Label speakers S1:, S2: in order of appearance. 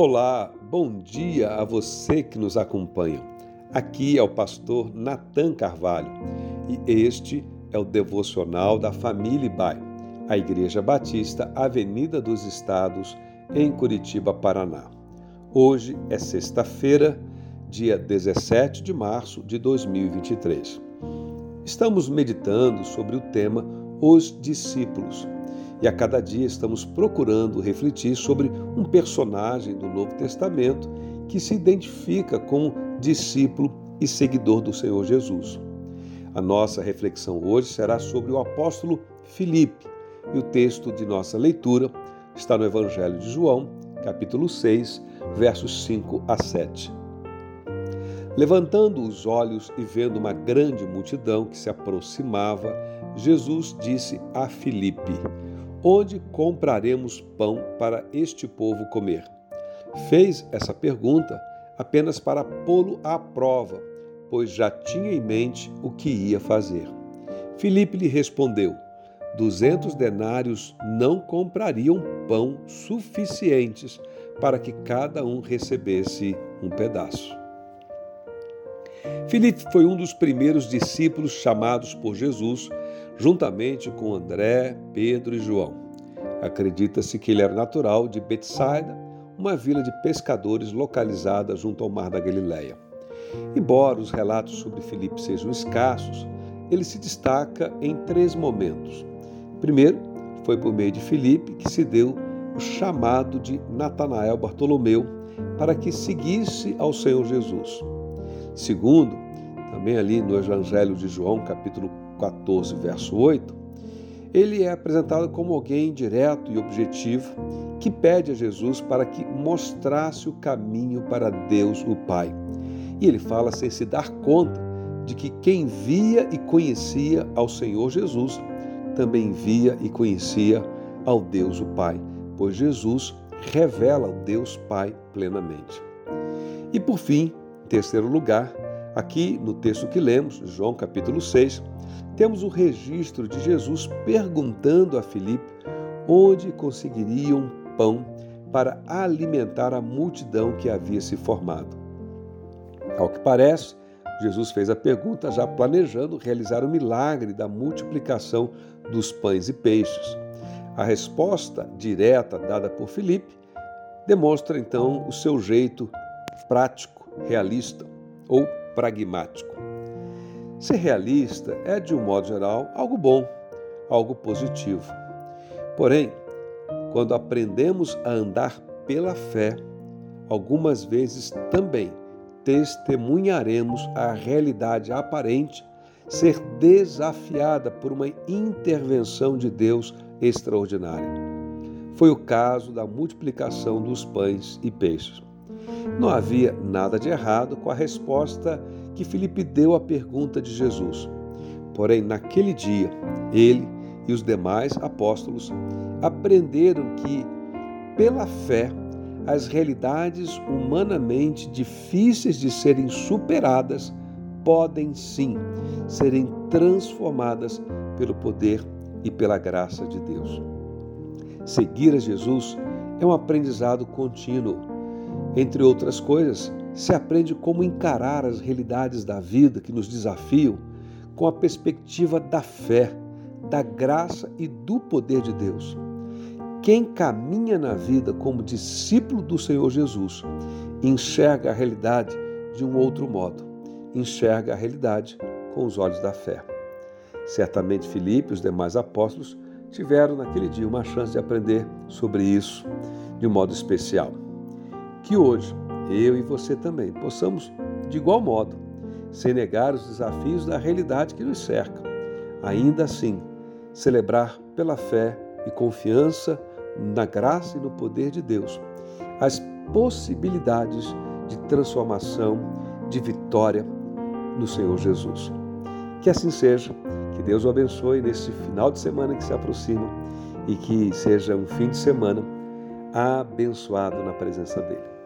S1: Olá, bom dia a você que nos acompanha. Aqui é o pastor Nathan Carvalho e este é o devocional da família Ibai, a Igreja Batista Avenida dos Estados, em Curitiba, Paraná. Hoje é sexta-feira, dia 17 de março de 2023. Estamos meditando sobre o tema Os Discípulos e a cada dia estamos procurando refletir sobre um personagem do Novo Testamento que se identifica como discípulo e seguidor do Senhor Jesus. A nossa reflexão hoje será sobre o apóstolo Filipe e o texto de nossa leitura está no Evangelho de João, capítulo 6, versos 5 a 7. Levantando os olhos e vendo uma grande multidão que se aproximava, Jesus disse a Filipe: Onde compraremos pão para este povo comer? Fez essa pergunta apenas para pô-lo à prova, pois já tinha em mente o que ia fazer. Filipe lhe respondeu: Duzentos denários não comprariam pão suficientes para que cada um recebesse um pedaço. Filipe foi um dos primeiros discípulos chamados por Jesus juntamente com André, Pedro e João. Acredita-se que ele era natural de Betsaida, uma vila de pescadores localizada junto ao mar da Galileia. Embora os relatos sobre Filipe sejam escassos, ele se destaca em três momentos. Primeiro, foi por meio de Filipe que se deu o chamado de Natanael Bartolomeu para que seguisse ao Senhor Jesus. Segundo, também ali no Evangelho de João, capítulo 14, verso 8, ele é apresentado como alguém direto e objetivo que pede a Jesus para que mostrasse o caminho para Deus, o Pai. E ele fala sem se dar conta de que quem via e conhecia ao Senhor Jesus também via e conhecia ao Deus, o Pai, pois Jesus revela o Deus Pai plenamente. E por fim, em terceiro lugar, aqui no texto que lemos, João capítulo 6, temos o registro de Jesus perguntando a Filipe onde conseguiriam pão para alimentar a multidão que havia se formado. Ao que parece, Jesus fez a pergunta já planejando realizar o milagre da multiplicação dos pães e peixes. A resposta direta dada por Filipe demonstra então o seu jeito prático, realista ou pragmático. Ser realista é, de um modo geral, algo bom, algo positivo. Porém, quando aprendemos a andar pela fé, algumas vezes também testemunharemos a realidade aparente ser desafiada por uma intervenção de Deus extraordinária. Foi o caso da multiplicação dos pães e peixes. Não havia nada de errado com a resposta que Filipe deu à pergunta de Jesus. Porém, naquele dia, ele e os demais apóstolos aprenderam que, pela fé, as realidades humanamente difíceis de serem superadas podem sim serem transformadas pelo poder e pela graça de Deus. Seguir a Jesus é um aprendizado contínuo. Entre outras coisas, se aprende como encarar as realidades da vida que nos desafiam com a perspectiva da fé, da graça e do poder de Deus. Quem caminha na vida como discípulo do Senhor Jesus enxerga a realidade de um outro modo, enxerga a realidade com os olhos da fé. Certamente Filipe e os demais apóstolos tiveram naquele dia uma chance de aprender sobre isso de um modo especial. Que hoje eu e você também, possamos, de igual modo, sem negar os desafios da realidade que nos cerca, ainda assim, celebrar pela fé e confiança na graça e no poder de Deus as possibilidades de transformação, de vitória no Senhor Jesus. Que assim seja, que Deus o abençoe nesse final de semana que se aproxima e que seja um fim de semana abençoado na presença dEle.